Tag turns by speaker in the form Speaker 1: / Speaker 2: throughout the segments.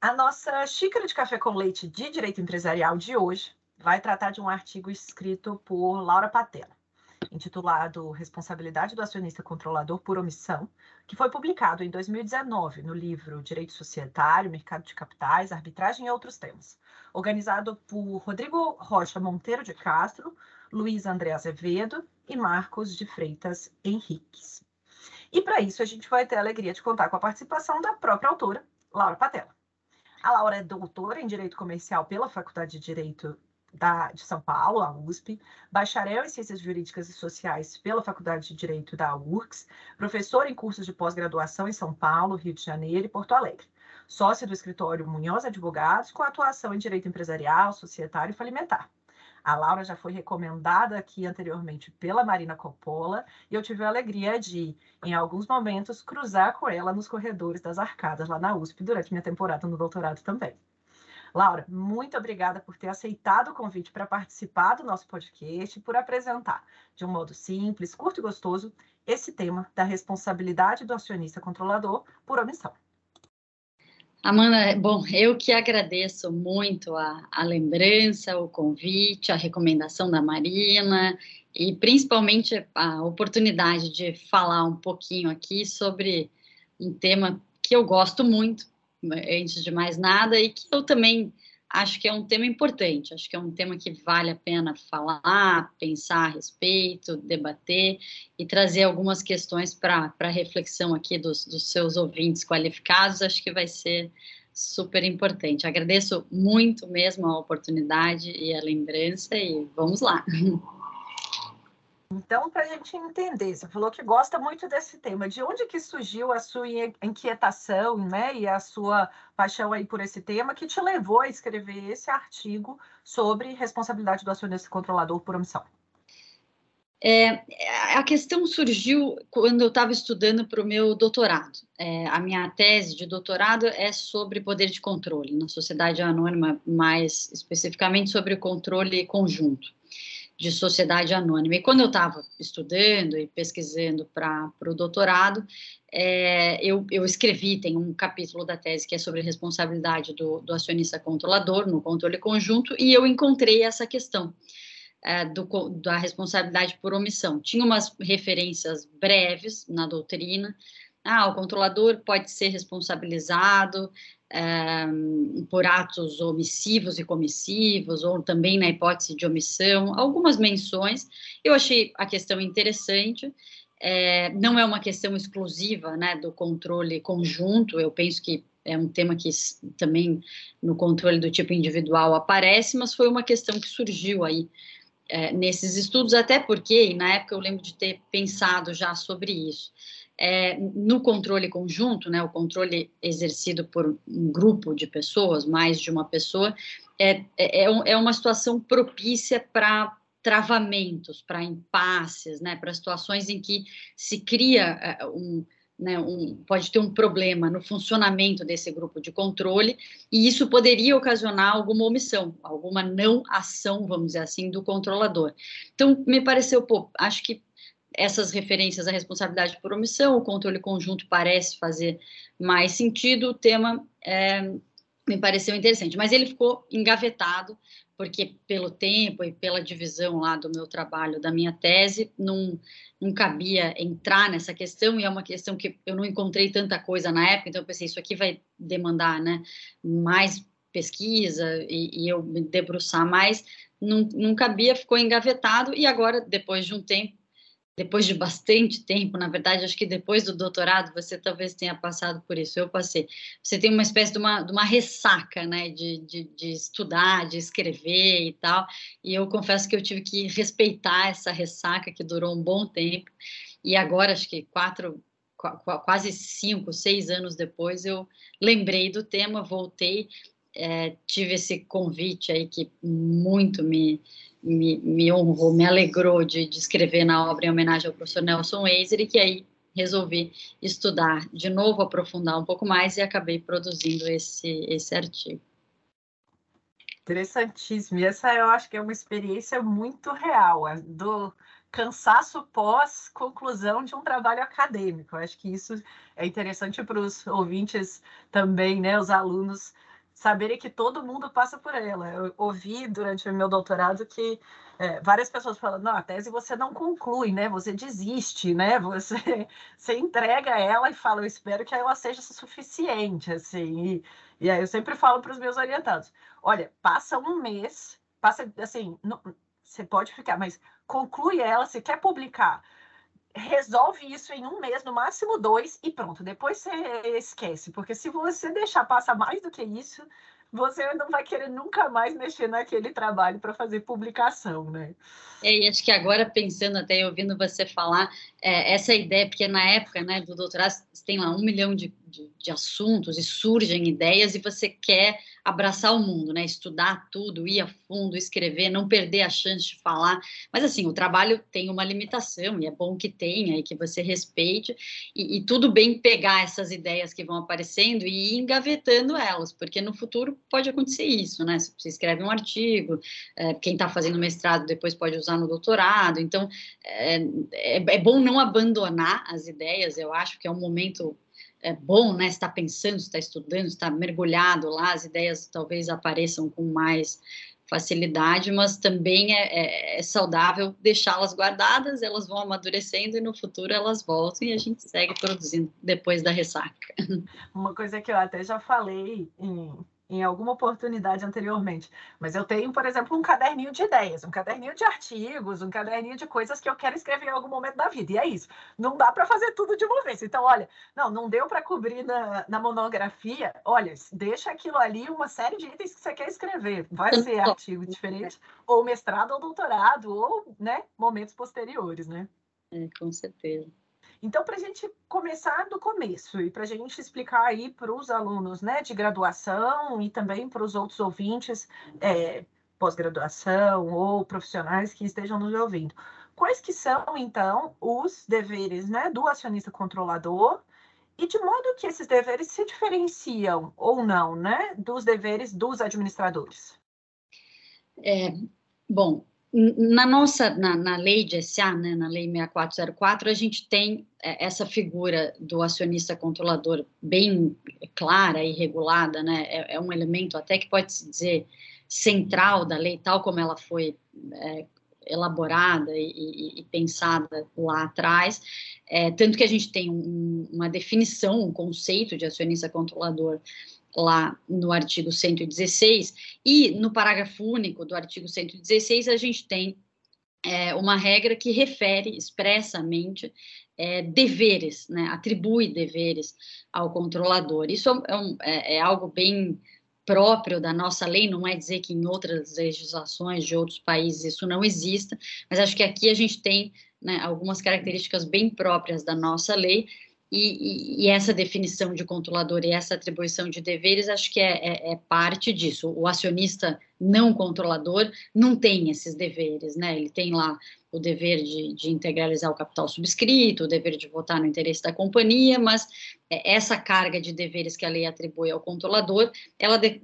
Speaker 1: A nossa xícara de café com leite de direito empresarial de hoje vai tratar de um artigo escrito por Laura Patella, intitulado Responsabilidade do Acionista Controlador por Omissão, que foi publicado em 2019 no livro Direito Societário, Mercado de Capitais, Arbitragem e Outros Temas, organizado por Rodrigo Rocha Monteiro de Castro, Luiz André Azevedo e Marcos de Freitas Henriques. E para isso a gente vai ter a alegria de contar com a participação da própria autora, Laura Patella. A Laura é doutora em Direito Comercial pela Faculdade de Direito da, de São Paulo, a USP, bacharel em Ciências Jurídicas e Sociais pela Faculdade de Direito da URCS, professora em cursos de pós-graduação em São Paulo, Rio de Janeiro e Porto Alegre. Sócia do escritório Munhoz Advogados, com atuação em direito empresarial, societário e falimentar. A Laura já foi recomendada aqui anteriormente pela Marina Coppola e eu tive a alegria de, em alguns momentos, cruzar com ela nos corredores das arcadas lá na USP durante minha temporada no doutorado também. Laura, muito obrigada por ter aceitado o convite para participar do nosso podcast e por apresentar, de um modo simples, curto e gostoso, esse tema da responsabilidade do acionista controlador por omissão.
Speaker 2: Amanda, bom, eu que agradeço muito a, a, lembrança, o convite, a recomendação da Marina e principalmente a oportunidade de falar um pouquinho aqui sobre um tema que eu gosto muito, antes de mais nada, e que eu também acho que é um tema importante, acho que é um tema que vale a pena falar, pensar a respeito, debater e trazer algumas questões para reflexão aqui dos, dos seus ouvintes qualificados, acho que vai ser super importante. Agradeço muito mesmo a oportunidade e a lembrança e vamos lá.
Speaker 1: Então, para a gente entender, você falou que gosta muito desse tema. De onde que surgiu a sua inquietação, né, e a sua paixão aí por esse tema que te levou a escrever esse artigo sobre responsabilidade do acionista controlador por omissão?
Speaker 2: É, a questão surgiu quando eu estava estudando para o meu doutorado. É, a minha tese de doutorado é sobre poder de controle na sociedade anônima, mais especificamente sobre o controle conjunto de sociedade anônima. E quando eu estava estudando e pesquisando para o doutorado, é, eu, eu, escrevi, tem um capítulo da tese que é sobre responsabilidade do, do acionista controlador no controle conjunto, e eu encontrei essa questão é, do, da responsabilidade por omissão. Tinha umas referências breves na doutrina, ah, o controlador pode ser responsabilizado é, por atos omissivos e comissivos, ou também na hipótese de omissão, algumas menções. Eu achei a questão interessante. É, não é uma questão exclusiva né, do controle conjunto, eu penso que é um tema que também no controle do tipo individual aparece, mas foi uma questão que surgiu aí é, nesses estudos, até porque, na época eu lembro de ter pensado já sobre isso é, no controle conjunto, né, o controle exercido por um grupo de pessoas, mais de uma pessoa, é, é, é, é uma situação propícia para travamentos, para impasses, né, para situações em que se cria é, um, né, um, pode ter um problema no funcionamento desse grupo de controle, e isso poderia ocasionar alguma omissão, alguma não ação, vamos dizer assim, do controlador. Então, me pareceu, pô, acho que essas referências à responsabilidade por omissão, o controle conjunto parece fazer mais sentido, o tema é, me pareceu interessante, mas ele ficou engavetado, porque pelo tempo e pela divisão lá do meu trabalho, da minha tese, não, não cabia entrar nessa questão, e é uma questão que eu não encontrei tanta coisa na época, então eu pensei, isso aqui vai demandar né, mais pesquisa e, e eu me debruçar mais, não, não cabia, ficou engavetado, e agora, depois de um tempo, depois de bastante tempo, na verdade, acho que depois do doutorado você talvez tenha passado por isso, eu passei. Você tem uma espécie de uma, de uma ressaca, né, de, de, de, estudar, de escrever e tal, e eu confesso que eu tive que respeitar essa ressaca que durou um bom tempo, e agora, acho que quatro, quase cinco, seis anos depois, eu lembrei do tema, voltei, é, tive esse convite aí que muito me me, me honrou, me alegrou de, de, escrever na obra em homenagem ao professor Nelson Weiser, e que aí resolvi estudar de novo, aprofundar um pouco mais e acabei produzindo esse, esse artigo.
Speaker 1: Interessantíssimo. E essa eu acho que é uma experiência muito real, do cansaço pós conclusão de um trabalho acadêmico. Eu acho que isso é interessante para os ouvintes também, né, os alunos saberem que todo mundo passa por ela. Eu ouvi durante o meu doutorado que é, várias pessoas falam, não, a tese você não conclui, né? Você desiste, né? Você, você entrega ela e fala, eu espero que ela seja suficiente, assim. E, e aí eu sempre falo para os meus orientados, olha, passa um mês, passa assim, não, você pode ficar, mas conclui ela, se quer publicar, resolve isso em um mês, no máximo dois, e pronto. Depois você esquece, porque se você deixar passar mais do que isso, você não vai querer nunca mais mexer naquele trabalho para fazer publicação, né?
Speaker 2: É, e acho que agora, pensando até ouvindo você falar, é, essa ideia, porque na época né, do doutorado, tem lá um milhão de, de, de assuntos e surgem ideias e você quer abraçar o mundo, né? Estudar tudo, ir a fundo, escrever, não perder a chance de falar. Mas assim, o trabalho tem uma limitação e é bom que tenha e que você respeite e, e tudo bem pegar essas ideias que vão aparecendo e ir engavetando elas, porque no futuro pode acontecer isso, né? Se você escreve um artigo, é, quem está fazendo mestrado depois pode usar no doutorado. Então, é, é, é bom não abandonar as ideias. Eu acho que é um momento é bom, né? Está pensando, está estudando, está mergulhado lá, as ideias talvez apareçam com mais facilidade, mas também é, é, é saudável deixá-las guardadas, elas vão amadurecendo e no futuro elas voltam e a gente segue produzindo depois da ressaca.
Speaker 1: Uma coisa que eu até já falei em em alguma oportunidade anteriormente. Mas eu tenho, por exemplo, um caderninho de ideias, um caderninho de artigos, um caderninho de coisas que eu quero escrever em algum momento da vida. E é isso. Não dá para fazer tudo de uma vez. Então, olha, não, não deu para cobrir na, na monografia. Olha, deixa aquilo ali, uma série de itens que você quer escrever. Vai ser artigo diferente, ou mestrado ou doutorado, ou né, momentos posteriores, né?
Speaker 2: É, com certeza.
Speaker 1: Então, para a gente começar do começo e para a gente explicar aí para os alunos né, de graduação e também para os outros ouvintes é, pós-graduação ou profissionais que estejam nos ouvindo, quais que são, então, os deveres né, do acionista controlador e de modo que esses deveres se diferenciam ou não né, dos deveres dos administradores?
Speaker 2: É, bom, na nossa, na, na, lei de SA, né, na lei 6404, a gente tem é, essa figura do acionista controlador bem clara e regulada, né, é, é um elemento até que pode se dizer central da lei, tal como ela foi é, elaborada e, e, e, pensada lá atrás, é, tanto que a gente tem um, uma definição, um conceito de acionista controlador lá no artigo 116, e no parágrafo único do artigo 116, a gente tem é, uma regra que refere expressamente é, deveres, né, atribui deveres ao controlador. Isso é, um, é, é, algo bem próprio da nossa lei, não é dizer que em outras legislações de outros países isso não exista, mas acho que aqui a gente tem né, algumas características bem próprias da nossa lei, e, e, essa definição de controlador e essa atribuição de deveres, acho que é, é, é, parte disso. O acionista não controlador não tem esses deveres, né? Ele tem lá o dever de, de integralizar o capital subscrito, o dever de votar no interesse da companhia, mas é, essa carga de deveres que a lei atribui ao controlador, ela de,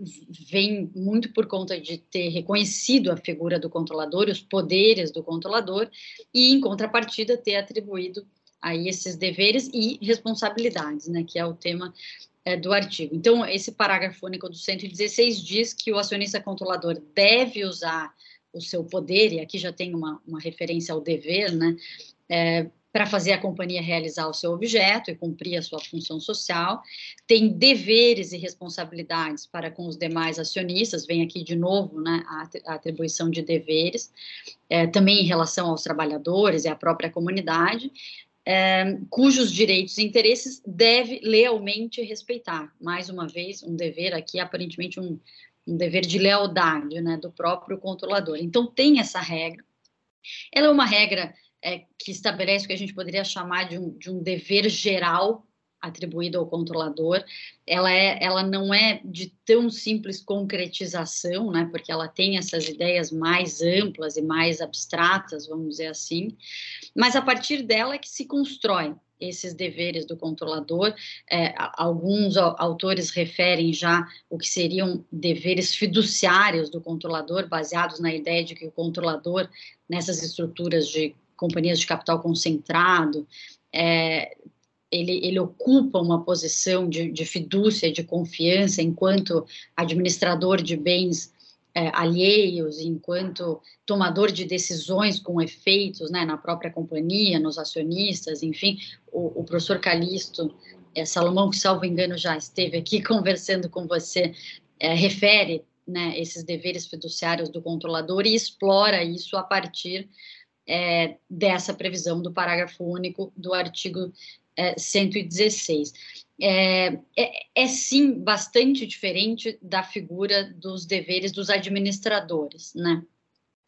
Speaker 2: vem muito por conta de ter reconhecido a figura do controlador, os poderes do controlador, e, em contrapartida, ter atribuído aí esses deveres e responsabilidades, né, que é o tema é, do artigo. Então, esse parágrafo único do 116 diz que o acionista controlador deve usar o seu poder, e aqui já tem uma, uma referência ao dever, né, é, para fazer a companhia realizar o seu objeto e cumprir a sua função social, tem deveres e responsabilidades para com os demais acionistas, vem aqui de novo né, a, atribuição de deveres, é, também em relação aos trabalhadores e à própria comunidade, é, cujos direitos e interesses deve lealmente respeitar. Mais uma vez, um dever aqui, aparentemente um, um dever de lealdade né, do próprio controlador. Então, tem essa regra. Ela é uma regra é, que estabelece o que a gente poderia chamar de um, de um dever geral atribuído ao controlador, ela, é, ela não é de tão simples concretização, né, porque ela tem essas ideias mais amplas e mais abstratas, vamos dizer assim, mas a partir dela é que se constrói esses deveres do controlador. É, alguns autores referem já o que seriam deveres fiduciários do controlador, baseados na ideia de que o controlador, nessas estruturas de companhias de capital concentrado, é, ele, ele ocupa uma posição de, de fidúcia, de confiança, enquanto administrador de bens é, alheios, enquanto tomador de decisões com efeitos né, na própria companhia, nos acionistas, enfim, o, o professor Calixto, é, Salomão, que salvo engano já esteve aqui conversando com você, é, refere né, esses deveres fiduciários do controlador e explora isso a partir é, dessa previsão do parágrafo único do artigo é, 116. É, é, é, sim bastante diferente da figura dos deveres dos administradores, né?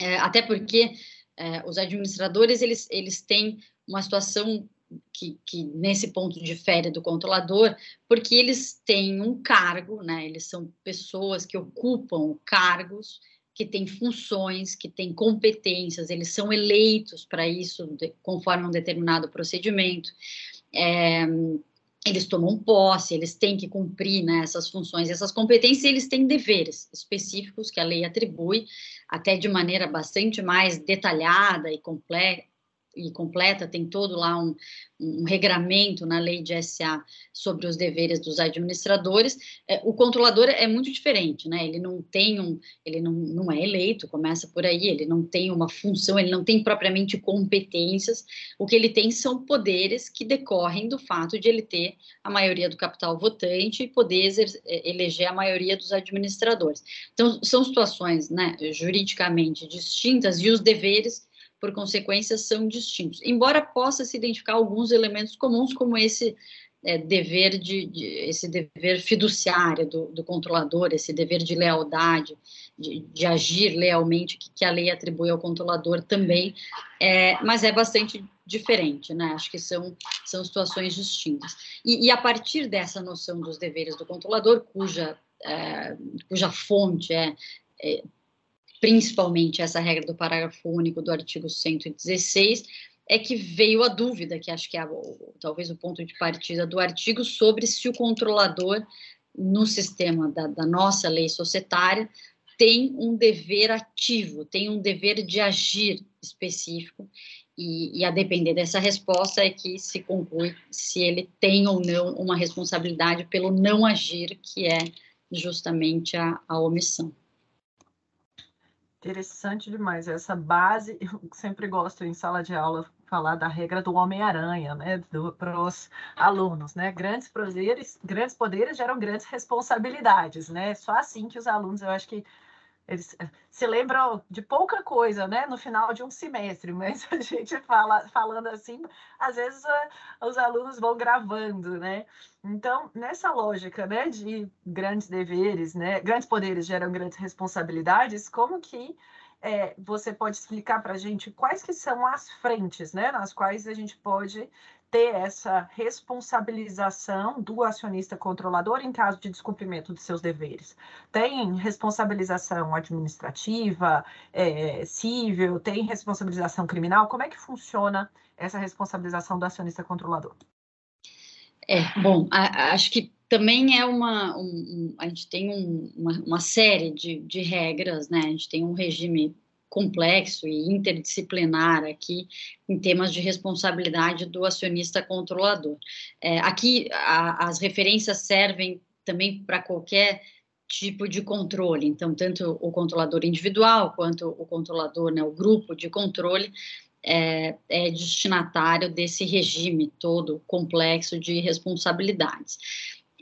Speaker 2: É, até porque é, os administradores eles, eles têm uma situação que, que, nesse ponto difere do controlador, porque eles têm um cargo, né? Eles são pessoas que ocupam cargos que têm funções, que têm competências, eles são eleitos para isso, de, conforme um determinado procedimento é, eles tomam posse, eles têm que cumprir né, essas funções, essas competências, eles têm deveres específicos que a lei atribui, até de maneira bastante mais detalhada e completa, e completa, tem todo lá um, um regramento na lei de SA sobre os deveres dos administradores. É, o controlador é muito diferente, né? Ele não tem um, ele não, não é eleito, começa por aí, ele não tem uma função, ele não tem propriamente competências. O que ele tem são poderes que decorrem do fato de ele ter a maioria do capital votante e poder é, eleger a maioria dos administradores. Então, são situações, né, juridicamente distintas e os deveres por consequência, são distintos. Embora possa se identificar alguns elementos comuns, como esse é, dever de, de, esse dever fiduciário do, do, controlador, esse dever de lealdade, de, de agir lealmente que, que, a lei atribui ao controlador também, é, mas é bastante diferente, né? Acho que são, são situações distintas. E, e a partir dessa noção dos deveres do controlador, cuja, é, cuja fonte é, é principalmente essa regra do parágrafo único do artigo 116, é que veio a dúvida, que acho que é talvez o ponto de partida do artigo, sobre se o controlador, no sistema da, da nossa lei societária, tem um dever ativo, tem um dever de agir específico, e, e, a depender dessa resposta é que se conclui se ele tem ou não uma responsabilidade pelo não agir, que é justamente a, a omissão.
Speaker 1: Interessante demais essa base. Eu sempre gosto em sala de aula falar da regra do Homem-Aranha, né, para os alunos, né? Grandes poderes, grandes poderes geram grandes responsabilidades, né? Só assim que os alunos, eu acho que eles eh, se lembram de pouca coisa, né, no final de um semestre, mas a gente fala falando assim, às vezes uh, os alunos vão gravando, né? Então, nessa lógica, né, de grandes deveres, né, grandes poderes geram grandes responsabilidades, como que é, você pode explicar para a gente quais que são as frentes, né, nas quais a gente pode ter essa responsabilização do acionista controlador em caso de descumprimento de seus deveres? Tem responsabilização administrativa, é, civil, tem responsabilização criminal? Como é que funciona essa responsabilização do acionista controlador?
Speaker 2: É, bom, a, acho que também é uma. Um, um, a gente tem um, uma, uma, série de, de regras, né? A gente tem um regime complexo e interdisciplinar aqui em temas de responsabilidade do acionista controlador. É, aqui a, as referências servem também para qualquer tipo de controle, então tanto o controlador individual quanto o controlador, né, o grupo de controle é, é destinatário desse regime todo complexo de responsabilidades.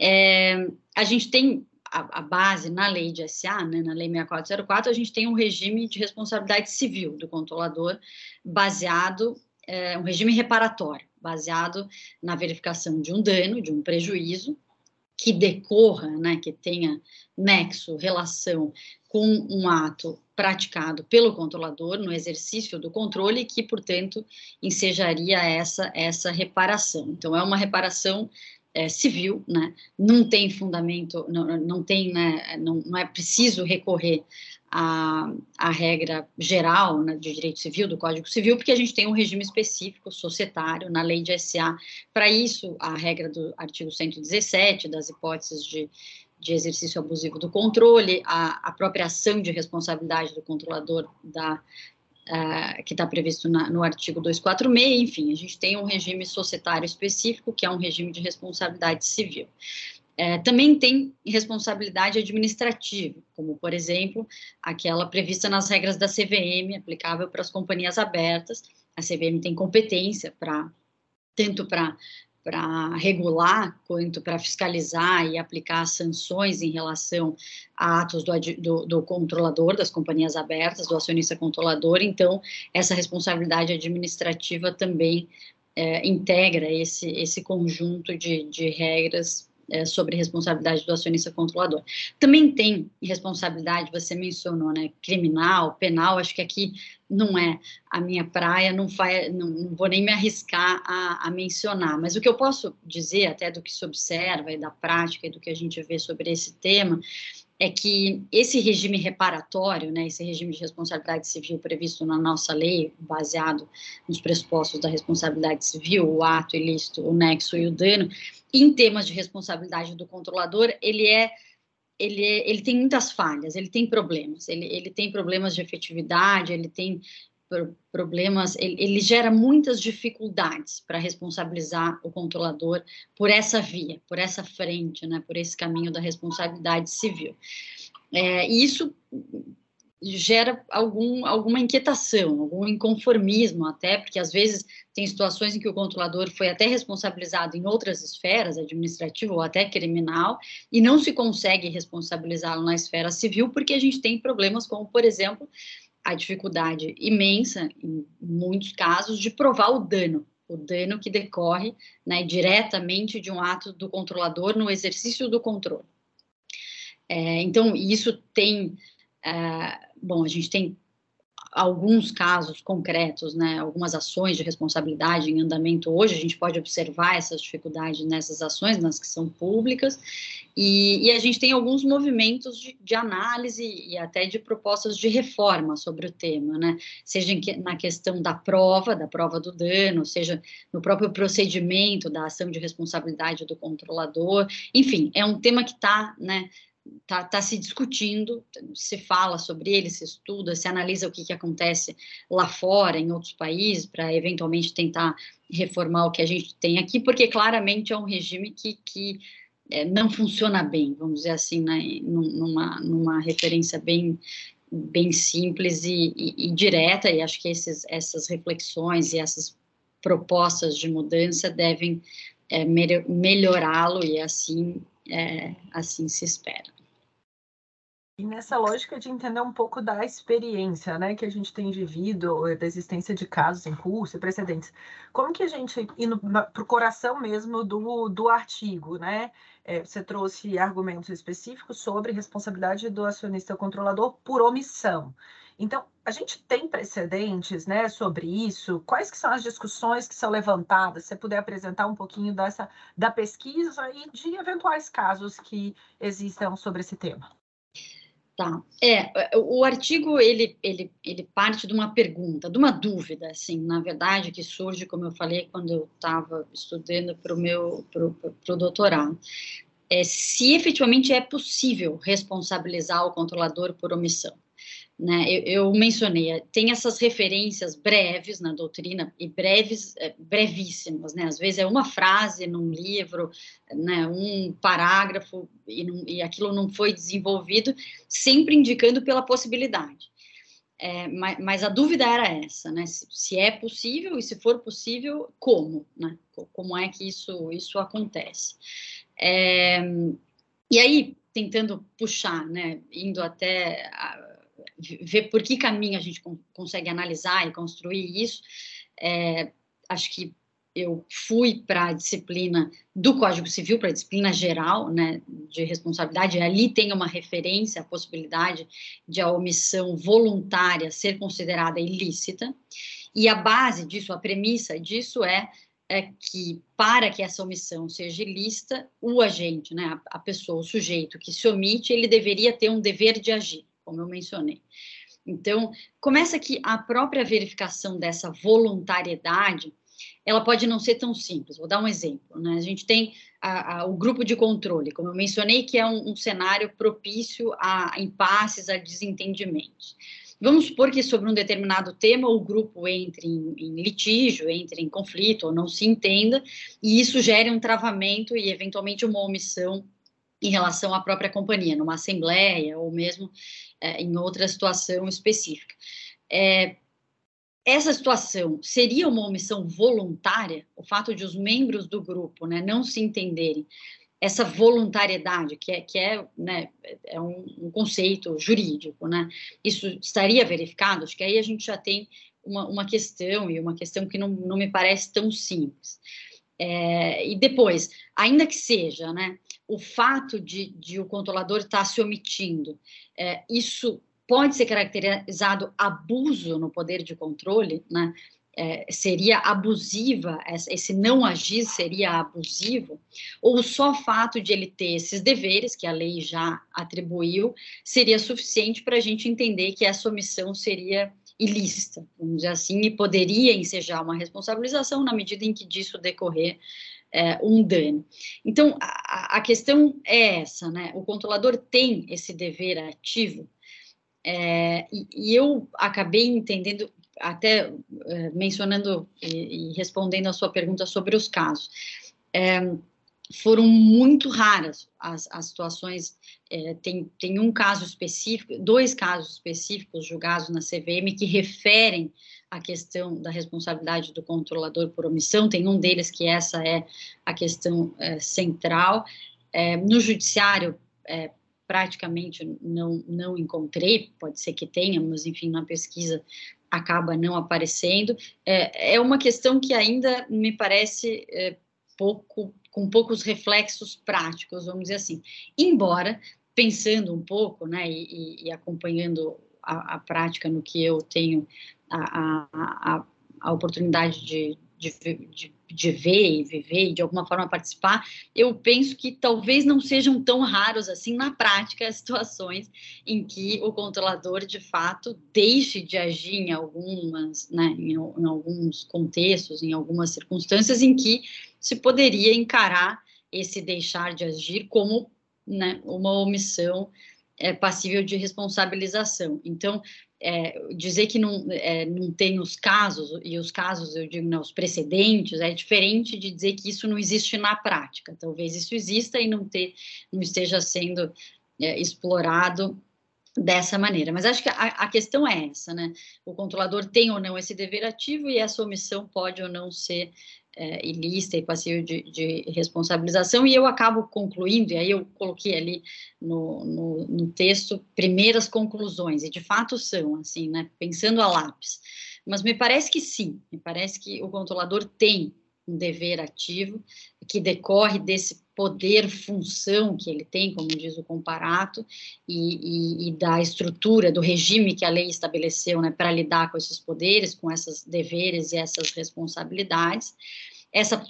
Speaker 2: É, a gente tem a, a, base na lei de SA, né, na lei 6404, a gente tem um regime de responsabilidade civil do controlador baseado, é, um regime reparatório, baseado na verificação de um dano, de um prejuízo, que decorra, né, que tenha nexo, relação com um ato praticado pelo controlador no exercício do controle que, portanto, ensejaria essa essa reparação. Então, é uma reparação é, civil, né? Não tem fundamento, não, não tem, né? Não, não é preciso recorrer à, à regra geral né, de direito civil do Código Civil, porque a gente tem um regime específico societário na lei de SA. Para isso, a regra do artigo 117 das hipóteses de de exercício abusivo do controle, a apropriação de responsabilidade do controlador da, uh, que está previsto na, no artigo 246, enfim, a gente tem um regime societário específico, que é um regime de responsabilidade civil. É, também tem responsabilidade administrativa, como, por exemplo, aquela prevista nas regras da CVM, aplicável para as companhias abertas. A CVM tem competência para tanto para para regular quanto para fiscalizar e aplicar sanções em relação a atos do, do, do, controlador das companhias abertas, do acionista controlador. Então, essa responsabilidade administrativa também é, integra esse, esse conjunto de, de regras é, sobre responsabilidade do acionista controlador. Também tem responsabilidade, você mencionou, né, criminal, penal, acho que aqui não é a minha praia, não, faz, não, não vou nem me arriscar a, a, mencionar, mas o que eu posso dizer, até do que se observa e da prática e do que a gente vê sobre esse tema, é que esse regime reparatório, né, esse regime de responsabilidade civil previsto na nossa lei, baseado nos pressupostos da responsabilidade civil, o ato ilícito, o nexo e o dano, em temas de responsabilidade do controlador, ele é ele, é, ele tem muitas falhas, ele tem problemas, ele, ele tem problemas de efetividade, ele tem problemas, ele, ele gera muitas dificuldades para responsabilizar o controlador por essa via, por essa frente, né, por esse caminho da responsabilidade civil. É, e isso gera algum, alguma inquietação, algum inconformismo até, porque às vezes tem situações em que o controlador foi até responsabilizado em outras esferas, administrativa ou até criminal, e não se consegue responsabilizá-lo na esfera civil, porque a gente tem problemas como, por exemplo, a dificuldade imensa, em muitos casos, de provar o dano, o dano que decorre né, diretamente de um ato do controlador no exercício do controle. É, então, isso tem é, bom, a gente tem alguns casos concretos, né, algumas ações de responsabilidade em andamento hoje, a gente pode observar essas dificuldades nessas ações, nas que são públicas, e, e a gente tem alguns movimentos de, de, análise e até de propostas de reforma sobre o tema, né, seja na questão da prova, da prova do dano, seja no próprio procedimento da ação de responsabilidade do controlador, enfim, é um tema que está, né, está tá se discutindo, se fala sobre ele, se estuda, se analisa o que, que acontece lá fora, em outros países, para eventualmente tentar reformar o que a gente tem aqui, porque claramente é um regime que, que é, não funciona bem, vamos dizer assim, né, numa, numa referência bem, bem simples e, e, e direta, e acho que esses, essas reflexões e essas propostas de mudança devem é, melhorá-lo e assim é, assim se espera.
Speaker 1: E nessa lógica de entender um pouco da experiência, né, que a gente tem vivido, da existência de casos em curso e precedentes, como que a gente, indo para o coração mesmo do, do artigo, né, é, você trouxe argumentos específicos sobre responsabilidade do acionista controlador por omissão. Então, a gente tem precedentes né, sobre isso? Quais que são as discussões que são levantadas? Se você puder apresentar um pouquinho dessa, da pesquisa e de eventuais casos que existam sobre esse tema.
Speaker 2: Tá. É, o artigo ele, ele, ele parte de uma pergunta, de uma dúvida, assim, na verdade, que surge, como eu falei, quando eu estava estudando para o meu pro, pro doutorado. É, se efetivamente é possível responsabilizar o controlador por omissão né, eu, eu, mencionei, tem essas referências breves na doutrina, e breves, é, brevíssimas, né, às vezes é uma frase num livro, né, um parágrafo, e, não, e aquilo não foi desenvolvido, sempre indicando pela possibilidade. É, mas, mas, a dúvida era essa, né, se, se, é possível, e se for possível, como, né, como é que isso, isso acontece. É, e aí, tentando puxar, né, indo até... A, ver por que caminho a gente consegue analisar e construir isso. É, acho que eu fui para a disciplina do Código Civil, para a disciplina geral, né, de responsabilidade, ali tem uma referência à possibilidade de a omissão voluntária ser considerada ilícita, e a base disso, a premissa disso é, é que, para que essa omissão seja ilícita, o agente, né, a, a pessoa, o sujeito que se omite, ele deveria ter um dever de agir como eu mencionei. Então, começa que a própria verificação dessa voluntariedade, ela pode não ser tão simples. Vou dar um exemplo. Né? A gente tem a, a, o grupo de controle, como eu mencionei, que é um, um cenário propício a impasses, a desentendimentos. Vamos supor que sobre um determinado tema o grupo entre em, em, litígio, entre em conflito ou não se entenda, e isso gere um travamento e eventualmente uma omissão em relação à própria companhia, numa assembleia ou mesmo é, em outra situação específica. É, essa situação seria uma omissão voluntária, o fato de os membros do grupo né, não se entenderem, essa voluntariedade, que é, que é, né, é um, um, conceito jurídico, né, isso estaria verificado? Acho que aí a gente já tem uma, uma questão, e uma questão que não, não me parece tão simples. É, e depois, ainda que seja, né, o fato de, de o controlador estar tá se omitindo, é, isso pode ser caracterizado abuso no poder de controle, né? É, seria abusiva, esse não agir seria abusivo, ou só o fato de ele ter esses deveres, que a lei já atribuiu, seria suficiente para a gente entender que essa omissão seria ilícita, vamos dizer assim, e poderia ensejar uma responsabilização na medida em que disso decorrer é, um dano. Então, a, a, questão é essa, né? O controlador tem esse dever ativo, é, e, e, eu acabei entendendo, até é, mencionando e, e, respondendo a sua pergunta sobre os casos. Foram muito raras as, as situações. É, tem, tem um caso específico, dois casos específicos julgados na CVM que referem a questão da responsabilidade do controlador por omissão, tem um deles que essa é a questão é, central. É, no judiciário, é, praticamente não, não encontrei, pode ser que tenha, mas enfim, na pesquisa acaba não aparecendo. É, é uma questão que ainda me parece é, pouco, com poucos reflexos práticos, vamos dizer assim. Embora, pensando um pouco, né, e, e acompanhando a, a, prática no que eu tenho a, a, a oportunidade de, de, de, de, ver e viver e de alguma forma participar, eu penso que talvez não sejam tão raros assim na prática as situações em que o controlador de fato deixe de agir em algumas, né, em, em alguns contextos, em algumas circunstâncias em que se poderia encarar esse deixar de agir como né, uma omissão é, passível de responsabilização. Então, é, dizer que não, é, não tem os casos, e os casos, eu digo, não, os precedentes, é diferente de dizer que isso não existe na prática. Talvez isso exista e não, ter, não esteja sendo é, explorado dessa maneira. Mas acho que a, a, questão é essa, né? O controlador tem ou não esse dever ativo e essa omissão pode ou não ser é, ilícita e passível de, de, responsabilização, e eu acabo concluindo, e aí eu coloquei ali no, no, no, texto primeiras conclusões, e de fato são, assim, né, pensando a lápis, mas me parece que sim, me parece que o controlador tem um dever ativo que decorre desse poder, função que ele tem, como diz o comparato, e, e, e da estrutura, do regime que a lei estabeleceu né, para lidar com esses poderes, com esses deveres e essas responsabilidades. Essa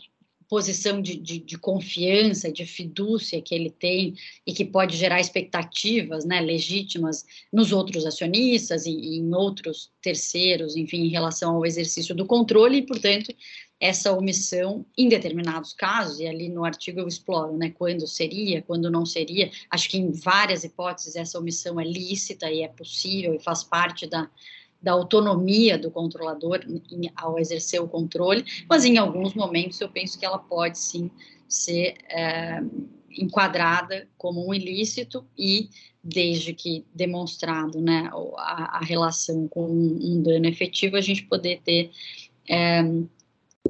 Speaker 2: posição de, de, de, confiança, de fidúcia que ele tem e que pode gerar expectativas né, legítimas nos outros acionistas e, e, em outros terceiros, enfim, em relação ao exercício do controle, e, portanto, essa omissão em determinados casos, e ali no artigo eu exploro, né, quando seria, quando não seria, acho que em várias hipóteses essa omissão é lícita e é possível e faz parte da, da autonomia do controlador em, ao exercer o controle, mas em alguns momentos eu penso que ela pode sim ser é, enquadrada como um ilícito e desde que demonstrado né, a, a relação com um, um, dano efetivo, a gente poder ter é,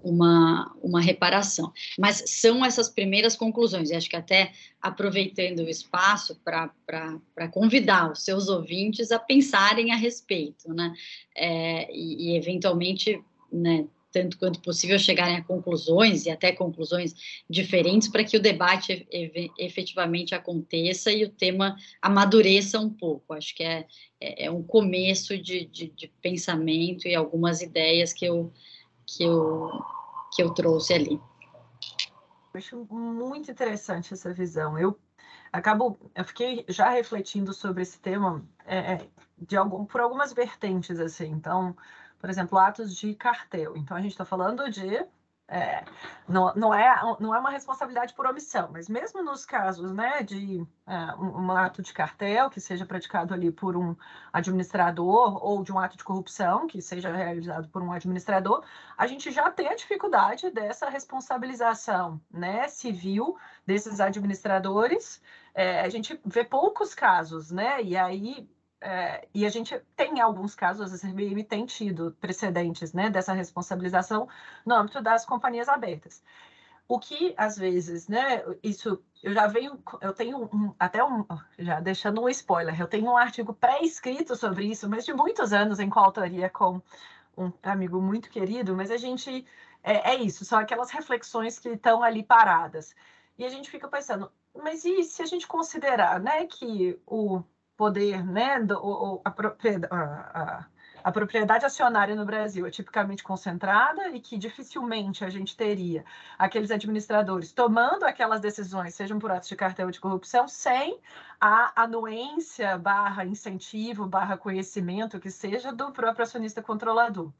Speaker 2: uma, uma reparação. Mas são essas primeiras conclusões, e acho que até aproveitando o espaço para convidar os seus ouvintes a pensarem a respeito, né? É, e, e, eventualmente, né, tanto quanto possível, chegarem a conclusões e até conclusões diferentes para que o debate efetivamente aconteça e o tema amadureça um pouco. Acho que é, é, é um começo de, de, de pensamento e algumas ideias que eu que eu, que eu trouxe ali.
Speaker 1: Eu acho muito interessante essa visão. Eu acabo, eu fiquei já refletindo sobre esse tema é, é, de algum, por algumas vertentes assim. Então, por exemplo, atos de cartel. Então, a gente está falando de é, não, não, é, não é uma responsabilidade por omissão, mas mesmo nos casos né, de é, um, um, ato de cartel que seja praticado ali por um administrador ou de um ato de corrupção que seja realizado por um administrador, a gente já tem a dificuldade dessa responsabilização né, civil desses administradores. É, a gente vê poucos casos, né? E aí é, e a gente tem alguns casos, a CVM tem tido precedentes né, dessa responsabilização no âmbito das companhias abertas. O que, às vezes, né, isso, eu já venho, eu tenho um, até um, já deixando um spoiler, eu tenho um artigo pré-escrito sobre isso, mas de muitos anos em coautoria com um amigo muito querido, mas a gente, é, é isso, são aquelas reflexões que estão ali paradas. E a gente fica pensando, mas e se a gente considerar, né, que o poder, né, do, a, a, a, propriedade acionária no Brasil é tipicamente concentrada e que dificilmente a gente teria aqueles administradores tomando aquelas decisões, sejam por atos de cartel de corrupção, sem a anuência barra incentivo, barra conhecimento que seja do próprio acionista controlador.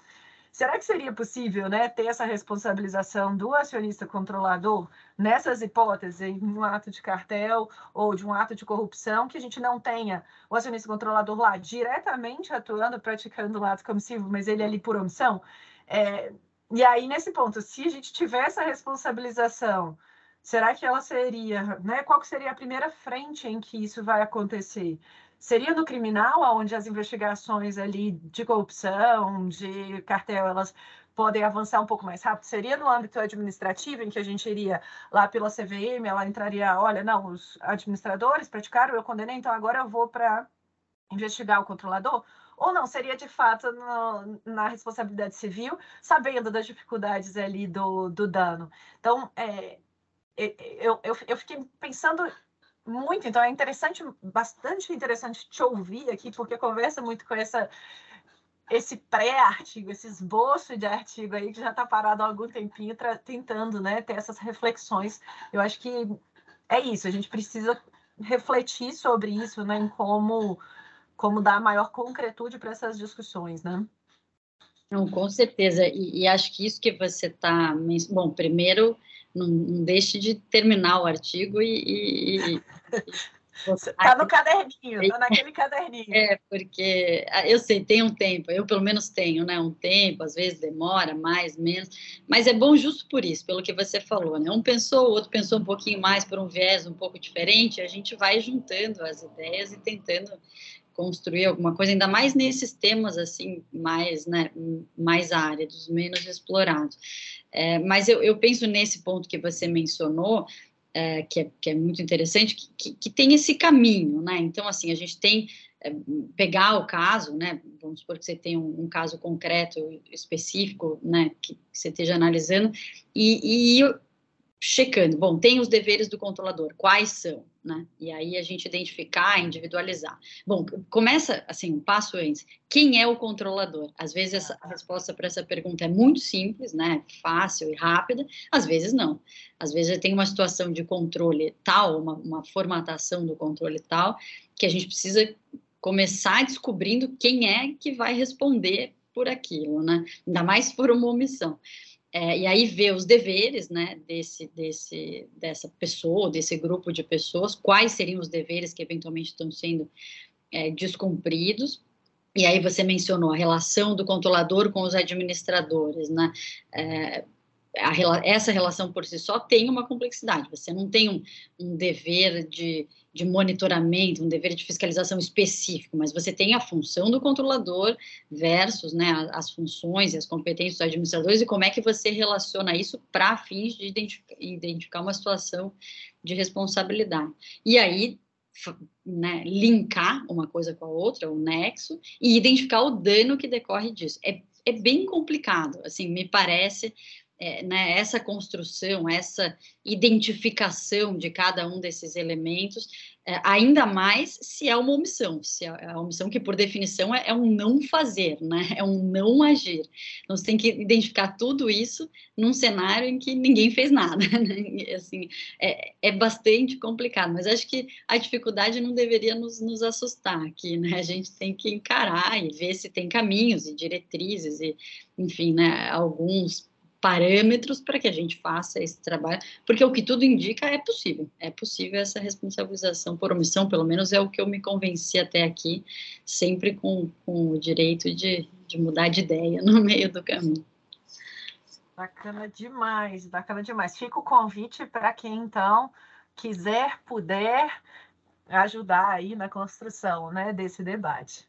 Speaker 1: Será que seria possível né, ter essa responsabilização do acionista controlador nessas hipóteses, em um ato de cartel ou de um ato de corrupção, que a gente não tenha o acionista controlador lá diretamente atuando, praticando um ato comissivo, mas ele ali por omissão? É, e aí, nesse ponto, se a gente tiver essa responsabilização, será que ela seria, né? Qual seria a primeira frente em que isso vai acontecer? Seria no criminal, onde as investigações ali de corrupção, de cartel, elas podem avançar um pouco mais rápido? Seria no âmbito administrativo, em que a gente iria lá pela CVM, ela entraria, olha, não, os administradores praticaram, eu condenei, então agora eu vou para investigar o controlador? Ou não, seria de fato no, na responsabilidade civil, sabendo das dificuldades ali do, do dano. Então, é, eu, eu, eu fiquei pensando muito, então é interessante, bastante interessante te ouvir aqui, porque conversa muito com essa esse pré-artigo, esse esboço de artigo aí que já está parado há algum tempinho, tentando né, ter essas reflexões. Eu acho que é isso, a gente precisa refletir sobre isso, né, em como, como dar maior concretude para essas discussões, né?
Speaker 2: Não, com certeza, e, e acho que isso que você está... Bom, primeiro não, não deixe de terminar o artigo e. e,
Speaker 1: Está no caderninho, está naquele caderninho.
Speaker 2: É, porque ah, eu sei, tem um tempo, eu pelo menos tenho, né? Um tempo, às vezes demora mais, menos, mas é bom justo por isso, pelo que você falou, né? Um pensou, o outro pensou um pouquinho mais por um viés um pouco diferente, a gente vai juntando as ideias e tentando construir alguma coisa, ainda mais nesses temas assim mais, né, mais áridos, menos explorados. É, mas eu, eu, penso nesse ponto que você mencionou, é, que, é, que, é, muito interessante, que, que, que, tem esse caminho, né? Então, assim, a gente tem é, pegar o caso, né? Vamos supor que você tem um, um caso concreto, específico, né? Que, você esteja analisando, e, e checando, bom, tem os deveres do controlador, quais são, né? E aí a gente identificar, individualizar. Bom, começa assim, um passo antes. Quem é o controlador? Às vezes essa, a resposta para essa pergunta é muito simples, né? Fácil e rápida, às vezes não. Às vezes tem uma situação de controle tal, uma, uma formatação do controle tal, que a gente precisa começar descobrindo quem é que vai responder por aquilo, né? Ainda mais por uma omissão. É, e aí ver os deveres, né, desse, desse, dessa pessoa, desse grupo de pessoas, quais seriam os deveres que eventualmente estão sendo é, descumpridos. E aí você mencionou a relação do controlador com os administradores, né? É, a, essa relação por si só tem uma complexidade. Você não tem um, um dever de, de, monitoramento, um dever de fiscalização específico, mas você tem a função do controlador versus né, as funções e as competências dos administradores e como é que você relaciona isso para fins de identificar, identificar uma situação de responsabilidade. E aí né, linkar uma coisa com a outra, o nexo, e identificar o dano que decorre disso. É, é bem complicado, assim, me parece é, né, essa construção, essa identificação de cada um desses elementos, é, ainda mais se é uma omissão, se é, é a omissão que, por definição, é, é, um não fazer, né, é um não agir. Então, você tem que identificar tudo isso num cenário em que ninguém fez nada, né? assim, é, é, bastante complicado, mas acho que a dificuldade não deveria nos, nos assustar aqui, né, a gente tem que encarar e ver se tem caminhos e diretrizes e, enfim, né, alguns parâmetros para que a gente faça esse trabalho, porque o que tudo indica é possível, é possível essa responsabilização por omissão, pelo menos é o que eu me convenci até aqui, sempre com, com o direito de, de mudar de ideia no meio do caminho.
Speaker 1: Bacana demais, bacana demais. Fica o convite para quem então quiser, puder ajudar aí na construção né, desse debate.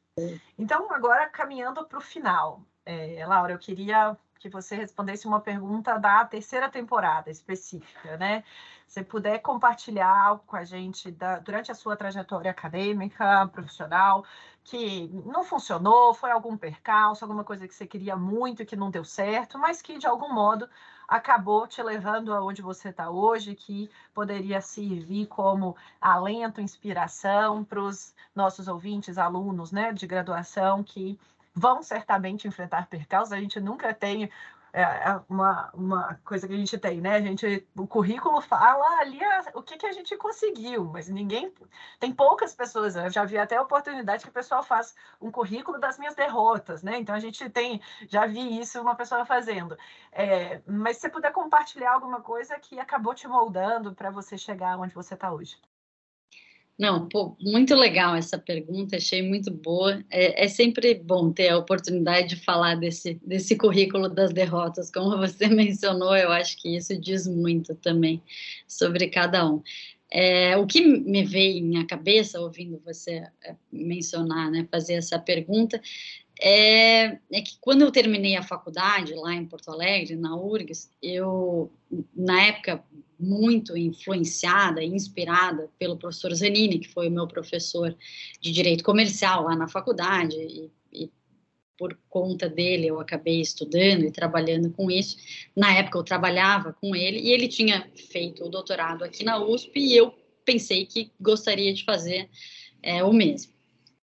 Speaker 1: Então, agora caminhando para o final, é, Laura, eu queria que você respondesse uma pergunta da terceira temporada específica, né? Se puder compartilhar algo com a gente da, durante a sua trajetória acadêmica, profissional, que não funcionou, foi algum percalço, alguma coisa que você queria muito e que não deu certo, mas que de algum modo acabou te levando aonde você está hoje, que poderia servir como alento, inspiração para os nossos ouvintes, alunos né, de graduação que vão certamente enfrentar percalços, a gente nunca tem é, é uma, uma coisa que a gente tem, né? A gente, o currículo fala ali a, o que, que a gente conseguiu, mas ninguém, tem poucas pessoas, eu já vi até a oportunidade que o pessoal faz um currículo das minhas derrotas, né? Então a gente tem, já vi isso uma pessoa fazendo. É, mas se você puder compartilhar alguma coisa que acabou te moldando para você chegar onde você está hoje.
Speaker 2: Não, pô, muito legal essa pergunta, achei muito boa. É, é, sempre bom ter a oportunidade de falar desse, desse currículo das derrotas, como você mencionou, eu acho que isso diz muito também sobre cada um. É, o que me veio em cabeça, ouvindo você é, mencionar, né, fazer essa pergunta, é, é, que quando eu terminei a faculdade lá em Porto Alegre, na URGS, eu, na época, muito influenciada e inspirada pelo professor Zanini, que foi o meu professor de Direito Comercial lá na faculdade, e, e por conta dele eu acabei estudando e trabalhando com isso. Na época eu trabalhava com ele e ele tinha feito o doutorado aqui na USP e eu pensei que gostaria de fazer é, o mesmo.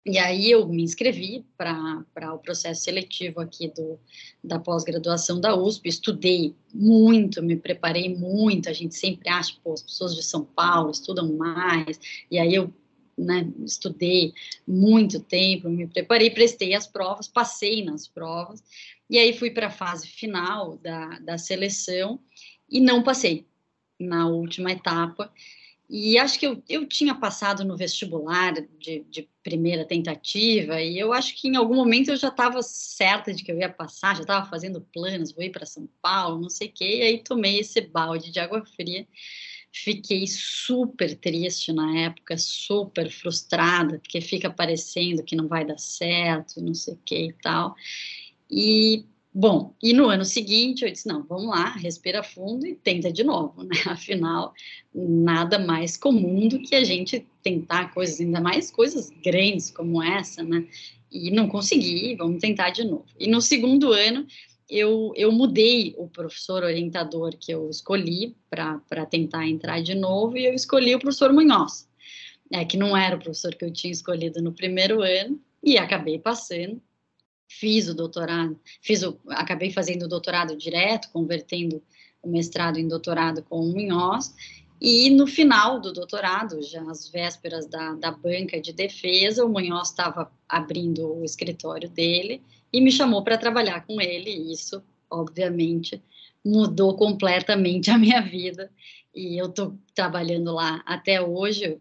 Speaker 2: E aí eu me inscrevi para o processo seletivo aqui do, da pós-graduação da USP, estudei muito, me preparei muito, a gente sempre acha, pô, as pessoas de São Paulo estudam mais, e aí eu né, estudei muito tempo, me preparei, prestei as provas, passei nas provas, e aí fui para a fase final da, da seleção e não passei na última etapa, e acho que eu, eu tinha passado no vestibular de, de primeira tentativa, e eu acho que em algum momento eu já estava certa de que eu ia passar, já estava fazendo planos, vou ir para São Paulo, não sei o quê, e aí tomei esse balde de água fria. Fiquei super triste na época, super frustrada, porque fica parecendo que não vai dar certo, não sei o que e tal. E Bom, e no ano seguinte eu disse: não, vamos lá, respira fundo e tenta de novo, né? Afinal, nada mais comum do que a gente tentar coisas, ainda mais coisas grandes como essa, né? E não consegui, vamos tentar de novo. E no segundo ano eu, eu mudei o professor orientador que eu escolhi para tentar entrar de novo e eu escolhi o professor Munhoz, é, que não era o professor que eu tinha escolhido no primeiro ano, e acabei passando. Fiz o doutorado, fiz o, acabei fazendo o doutorado direto, convertendo o mestrado em doutorado com o Munhoz, e no final do doutorado, já às vésperas da, da banca de defesa, o Munhoz estava abrindo o escritório dele e me chamou para trabalhar com ele. E isso, obviamente, mudou completamente a minha vida. E eu estou trabalhando lá até hoje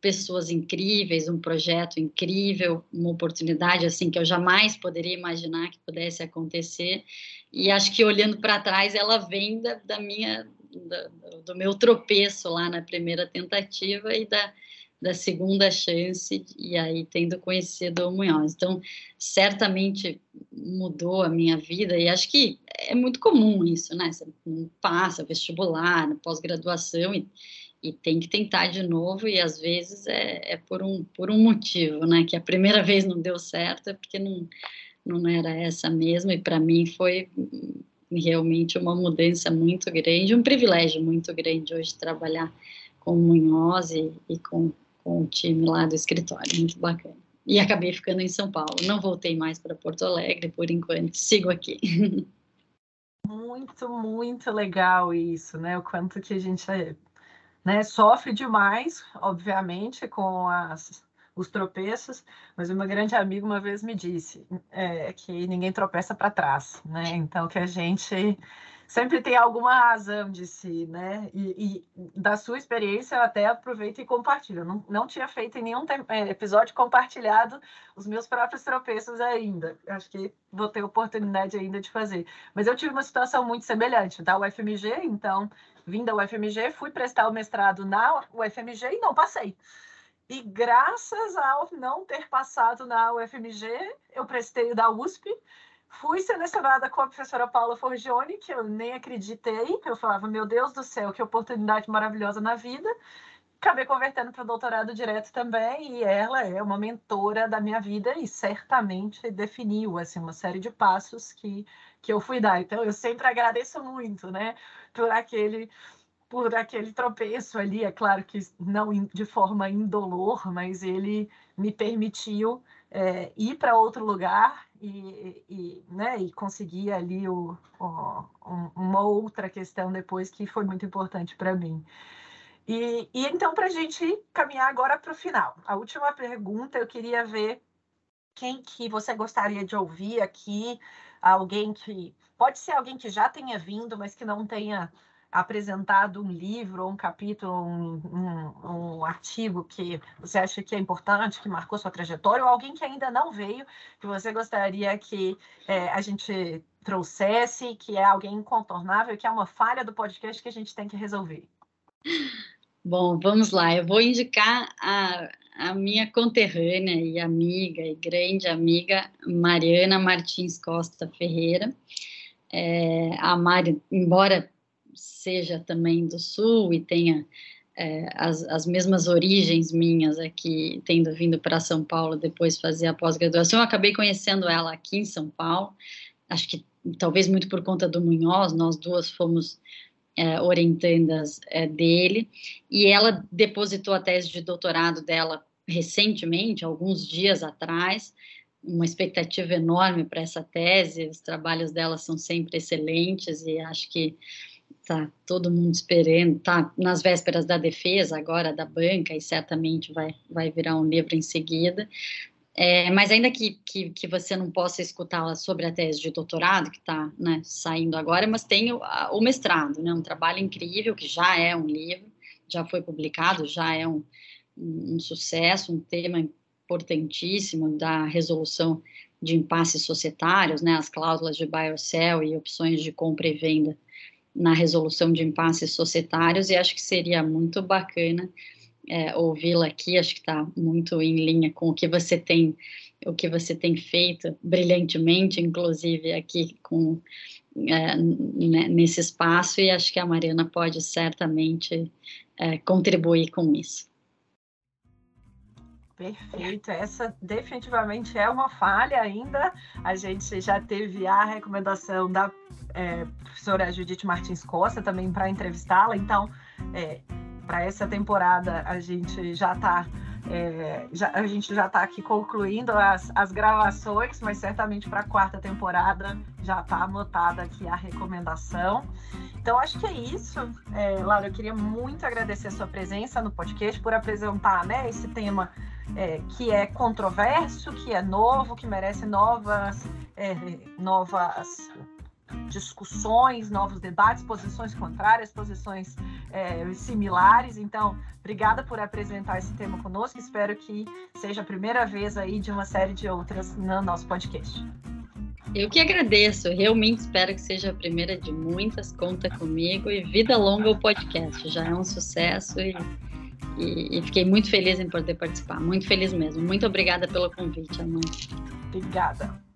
Speaker 2: pessoas incríveis, um projeto incrível, uma oportunidade assim que eu jamais poderia imaginar que pudesse acontecer. E acho que olhando para trás, ela vem da, da minha do, do meu tropeço lá na primeira tentativa e da, da segunda chance, e aí tendo conhecido o Munhoz. Então, certamente mudou a minha vida, e acho que é muito comum isso, né? Você passa vestibular, pós-graduação, e, e tem que tentar de novo, e às vezes é, é por, um, por um motivo, né? Que a primeira vez não deu certo, é porque não, não era essa mesmo, e para mim foi realmente uma mudança muito grande, um privilégio muito grande hoje trabalhar com o Munhoz e, e com, com o time lá do escritório, muito bacana. E acabei ficando em São Paulo, não voltei mais para Porto Alegre por enquanto, sigo aqui.
Speaker 1: Muito, muito legal isso, né? O quanto que a gente né, sofre demais, obviamente, com as os tropeços, mas uma grande amiga uma vez me disse é, que ninguém tropeça para trás, né? Então que a gente sempre tem alguma razão de si, né? E, e da sua experiência eu até aproveito e compartilho. Eu não, não tinha feito em nenhum é, episódio compartilhado os meus próprios tropeços ainda. Acho que vou ter oportunidade ainda de fazer. Mas eu tive uma situação muito semelhante da UFMG, então vim da UFMG, fui prestar o mestrado na UFMG e não passei. E graças ao não ter passado na UFMG, eu prestei o da USP, fui selecionada com a professora Paula Forgione, que eu nem acreditei, eu falava, meu Deus do céu, que oportunidade maravilhosa na vida. Acabei convertendo para o doutorado direto também, e ela é uma mentora da minha vida e certamente definiu assim, uma série de passos que, que eu fui dar. Então, eu sempre agradeço muito, né, por aquele por aquele tropeço ali, é claro que não de forma indolor, mas ele me permitiu é, ir para outro lugar e, e, né, e conseguir ali o, o, uma outra questão depois que foi muito importante para mim. E, e então, para a gente caminhar agora para o final, a última pergunta eu queria ver quem que você gostaria de ouvir aqui, alguém que pode ser alguém que já tenha vindo, mas que não tenha apresentado um livro, um capítulo, um, um, um, artigo que você acha que é importante, que marcou sua trajetória, ou alguém que ainda não veio, que você gostaria que é, a gente trouxesse, que é alguém incontornável, que é uma falha do podcast que a gente tem que resolver?
Speaker 2: Bom, vamos lá. Eu vou indicar a, a minha conterrânea e amiga e grande amiga Mariana Martins Costa Ferreira. É, a Mari, embora seja também do Sul e tenha é, as, as mesmas origens minhas aqui, tendo vindo para São Paulo depois fazer a pós-graduação, eu acabei conhecendo ela aqui em São Paulo, acho que talvez muito por conta do Munhoz, nós duas fomos é, orientandas é, dele, e ela depositou a tese de doutorado dela recentemente, alguns dias atrás, uma expectativa enorme para essa tese, os trabalhos dela são sempre excelentes e acho que tá todo mundo esperando, tá nas vésperas da defesa agora da banca e certamente vai, vai virar um livro em seguida. É, mas ainda que, que, que, você não possa escutar sobre a tese de doutorado, que está né, saindo agora, mas tem o, o, mestrado, né, um trabalho incrível, que já é um livro, já foi publicado, já é um, um, um sucesso, um tema importantíssimo da resolução de impasses societários, né, as cláusulas de buy or sell e opções de compra e venda na resolução de impasses societários e acho que seria muito bacana é, ouvi-la aqui, acho que está muito em linha com o que você tem, o que você tem feito brilhantemente, inclusive aqui com é, nesse espaço e acho que a Mariana pode certamente é, contribuir com isso.
Speaker 1: Perfeito, essa definitivamente é uma falha ainda. A gente já teve a recomendação da é, professora Judith Martins Costa também para entrevistá-la, então é, para essa temporada a gente já está é, já, a gente já está aqui concluindo as, as gravações, mas certamente para a quarta temporada já está anotada aqui a recomendação. Então, acho que é isso. É, Laura, eu queria muito agradecer a sua presença no podcast por apresentar né, esse tema é, que é controverso, que é novo, que merece novas, é, novas discussões, novos debates, posições contrárias, posições é, similares. Então, obrigada por apresentar esse tema conosco. Espero que seja a primeira vez aí de uma série de outras no nosso podcast.
Speaker 2: Eu que agradeço, realmente espero que seja a primeira de muitas. Conta comigo e vida longa o podcast. Já é um sucesso e, e, e fiquei muito feliz em poder participar. Muito feliz mesmo. Muito obrigada pelo convite, Amanda.
Speaker 1: Obrigada.